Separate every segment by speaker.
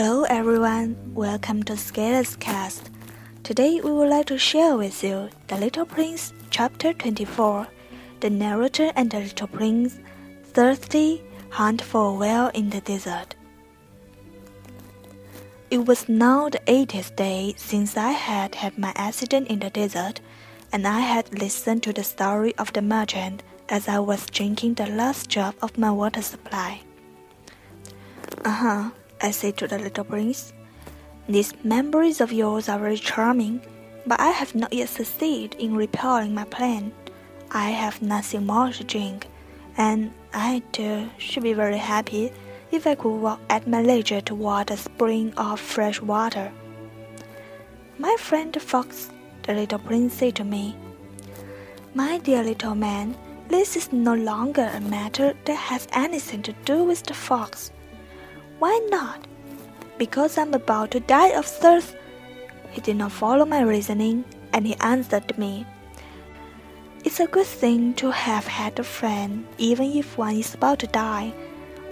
Speaker 1: Hello everyone, welcome to Scala's Cast. Today we would like to share with you The Little Prince, Chapter 24. The narrator and the little prince, thirsty, hunt for a well in the desert. It was now the eightieth day since I had had my accident in the desert, and I had listened to the story of the merchant as I was drinking the last drop of my water supply. Uh huh, I said to the little prince. These memories of yours are very charming, but I have not yet succeeded in repelling my plan. I have nothing more to drink, and I too should be very happy if I could walk at my leisure toward a spring of fresh water. My friend the fox, the little prince said to me, My dear little man, this is no longer a matter that has anything to do with the fox. Why not? Because I'm about to die of thirst. He did not follow my reasoning, and he answered me. It's a good thing to have had a friend, even if one is about to die.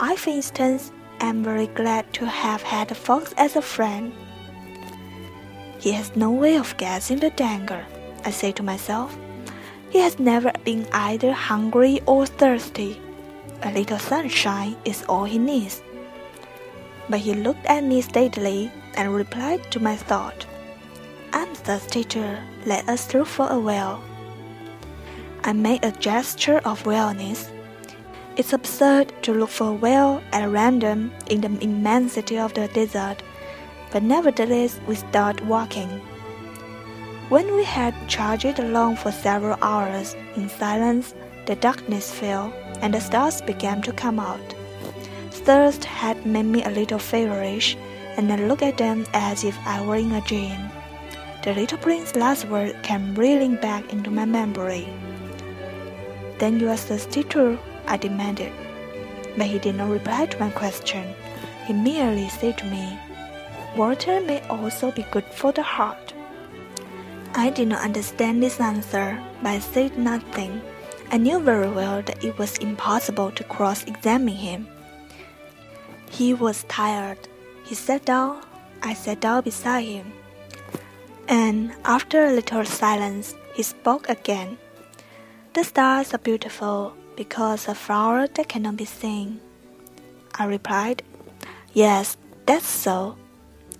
Speaker 1: I, for instance, am very glad to have had a fox as a friend. He has no way of guessing the danger, I say to myself. He has never been either hungry or thirsty. A little sunshine is all he needs. But he looked at me steadily and replied to my thought. I'm thirsty too. Let us look for a well. I made a gesture of wellness. It's absurd to look for a well at random in the immensity of the desert, but nevertheless we started walking. When we had charged along for several hours in silence, the darkness fell and the stars began to come out. Thirst had made me a little feverish, and I looked at them as if I were in a dream. The little prince's last word came reeling back into my memory. Then you are thirsty too? I demanded. But he did not reply to my question. He merely said to me, Water may also be good for the heart. I did not understand this answer, but I said nothing. I knew very well that it was impossible to cross examine him. He was tired. He sat down. I sat down beside him. And after a little silence, he spoke again. The stars are beautiful because a flower that cannot be seen. I replied, Yes, that's so.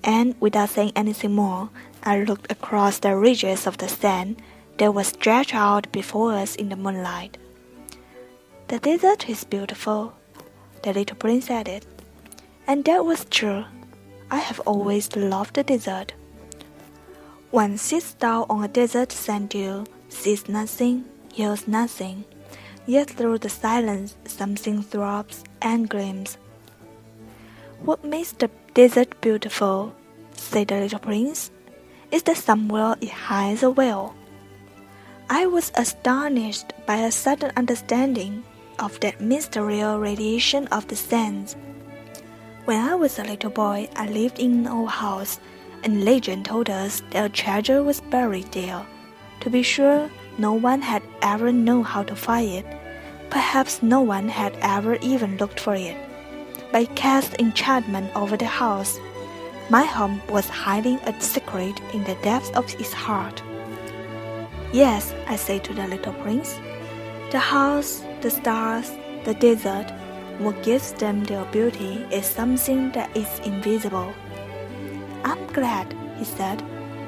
Speaker 1: And without saying anything more, I looked across the ridges of the sand that was stretched out before us in the moonlight. The desert is beautiful, the little prince added. And that was true. I have always loved the desert. One sits down on a desert sand dune, sees nothing, hears nothing, yet through the silence something throbs and gleams. What makes the desert beautiful, said the little prince, is that somewhere it hides a well. I was astonished by a sudden understanding of that mysterious radiation of the sands when I was a little boy, I lived in an old house, and legend told us that a treasure was buried there. To be sure, no one had ever known how to find it. Perhaps no one had ever even looked for it. But it cast enchantment over the house. My home was hiding a secret in the depths of its heart. Yes, I said to the little prince. The house, the stars, the desert, what gives them their beauty is something that is invisible. I'm glad, he said,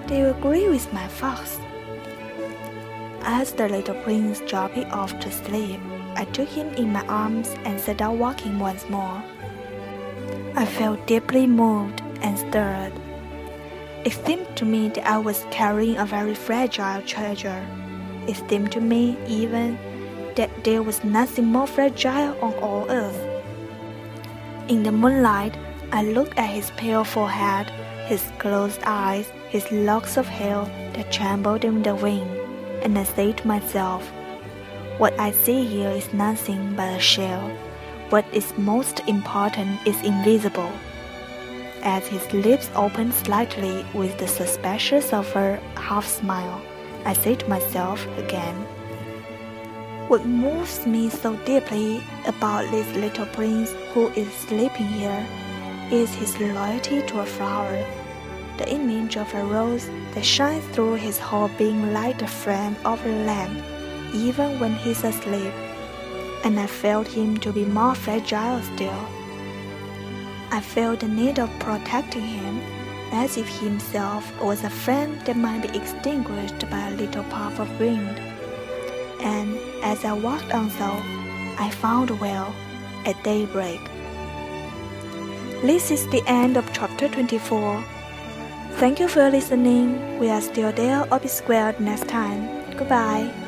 Speaker 1: they agree with my fox. As the little prince dropped off to sleep, I took him in my arms and set out walking once more. I felt deeply moved and stirred. It seemed to me that I was carrying a very fragile treasure. It seemed to me even that there was nothing more fragile on all earth. In the moonlight, I looked at his pale forehead, his closed eyes, his locks of hair that trembled in the wind, and I said to myself, What I see here is nothing but a shell. What is most important is invisible. As his lips opened slightly with the suspicious of a half smile, I said to myself again, what moves me so deeply about this little prince who is sleeping here is his loyalty to a flower, the image of a rose that shines through his whole being like the flame of a lamp, even when he's asleep. And I felt him to be more fragile still. I felt the need of protecting him, as if himself was a flame that might be extinguished by a little puff of wind. And as I walked on so, I found a well at daybreak. This is the end of chapter 24. Thank you for listening. We are still there or be squared next time. Goodbye.